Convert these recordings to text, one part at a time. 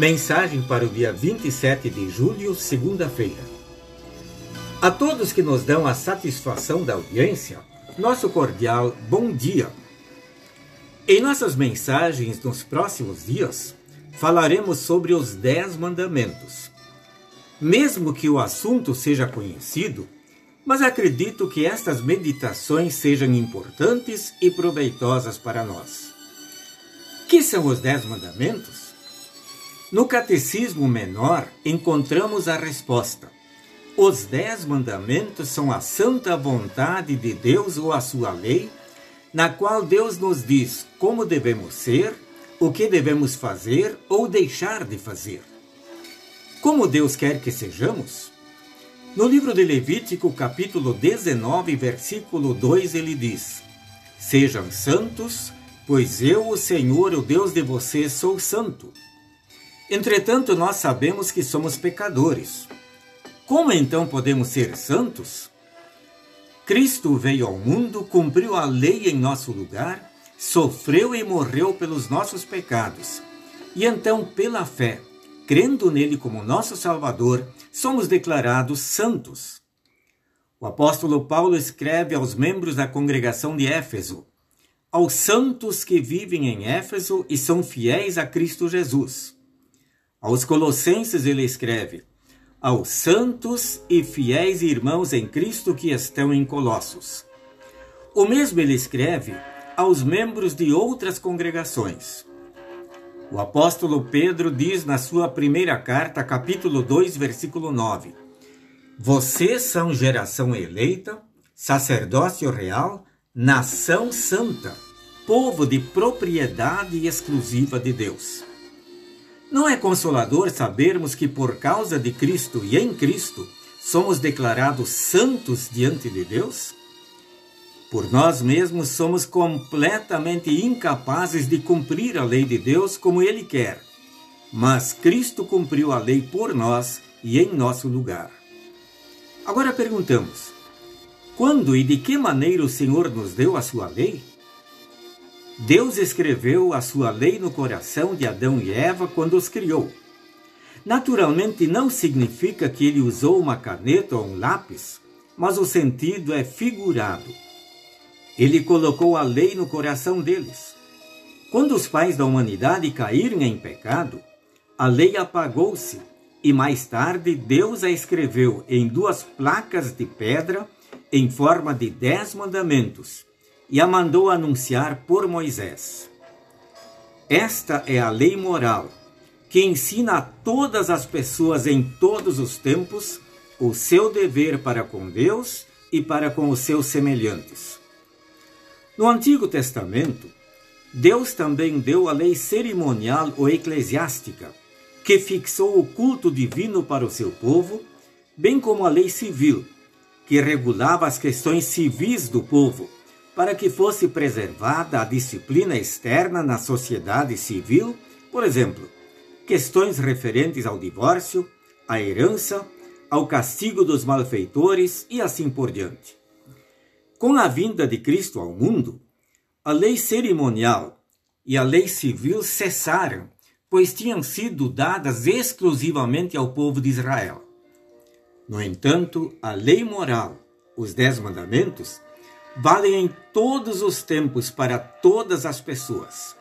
Mensagem para o dia 27 de julho, segunda-feira. A todos que nos dão a satisfação da audiência, nosso cordial bom dia. Em nossas mensagens nos próximos dias, falaremos sobre os Dez Mandamentos. Mesmo que o assunto seja conhecido, mas acredito que estas meditações sejam importantes e proveitosas para nós. Que são os Dez Mandamentos? No Catecismo Menor encontramos a resposta. Os Dez Mandamentos são a santa vontade de Deus ou a sua lei, na qual Deus nos diz como devemos ser, o que devemos fazer ou deixar de fazer. Como Deus quer que sejamos? No livro de Levítico, capítulo 19, versículo 2, ele diz: Sejam santos, pois eu, o Senhor, o Deus de vocês, sou santo. Entretanto, nós sabemos que somos pecadores. Como então podemos ser santos? Cristo veio ao mundo, cumpriu a lei em nosso lugar, sofreu e morreu pelos nossos pecados. E então, pela fé, crendo nele como nosso Salvador, somos declarados santos. O apóstolo Paulo escreve aos membros da congregação de Éfeso: Aos santos que vivem em Éfeso e são fiéis a Cristo Jesus. Aos Colossenses ele escreve: Aos santos e fiéis irmãos em Cristo que estão em Colossos. O mesmo ele escreve aos membros de outras congregações. O apóstolo Pedro diz na sua primeira carta, capítulo 2, versículo 9: Vocês são geração eleita, sacerdócio real, nação santa, povo de propriedade exclusiva de Deus. Não é consolador sabermos que por causa de Cristo e em Cristo somos declarados santos diante de Deus? Por nós mesmos somos completamente incapazes de cumprir a lei de Deus como Ele quer. Mas Cristo cumpriu a lei por nós e em nosso lugar. Agora perguntamos: quando e de que maneira o Senhor nos deu a sua lei? Deus escreveu a sua lei no coração de Adão e Eva quando os criou. Naturalmente, não significa que ele usou uma caneta ou um lápis, mas o sentido é figurado. Ele colocou a lei no coração deles. Quando os pais da humanidade caíram em pecado, a lei apagou-se e mais tarde Deus a escreveu em duas placas de pedra em forma de dez mandamentos e a mandou anunciar por Moisés. Esta é a lei moral que ensina a todas as pessoas em todos os tempos o seu dever para com Deus e para com os seus semelhantes. No Antigo Testamento, Deus também deu a lei cerimonial ou eclesiástica, que fixou o culto divino para o seu povo, bem como a lei civil, que regulava as questões civis do povo para que fosse preservada a disciplina externa na sociedade civil, por exemplo, questões referentes ao divórcio, à herança, ao castigo dos malfeitores e assim por diante. Com a vinda de Cristo ao mundo, a lei cerimonial e a lei civil cessaram, pois tinham sido dadas exclusivamente ao povo de Israel. No entanto, a lei moral, os Dez Mandamentos, valem em todos os tempos para todas as pessoas.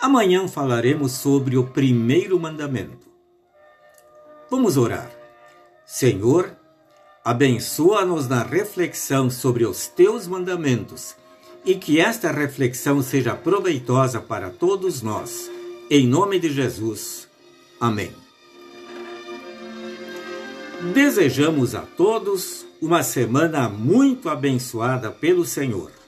Amanhã falaremos sobre o primeiro mandamento. Vamos orar. Senhor, abençoa-nos na reflexão sobre os teus mandamentos e que esta reflexão seja proveitosa para todos nós. Em nome de Jesus. Amém. Desejamos a todos uma semana muito abençoada pelo Senhor.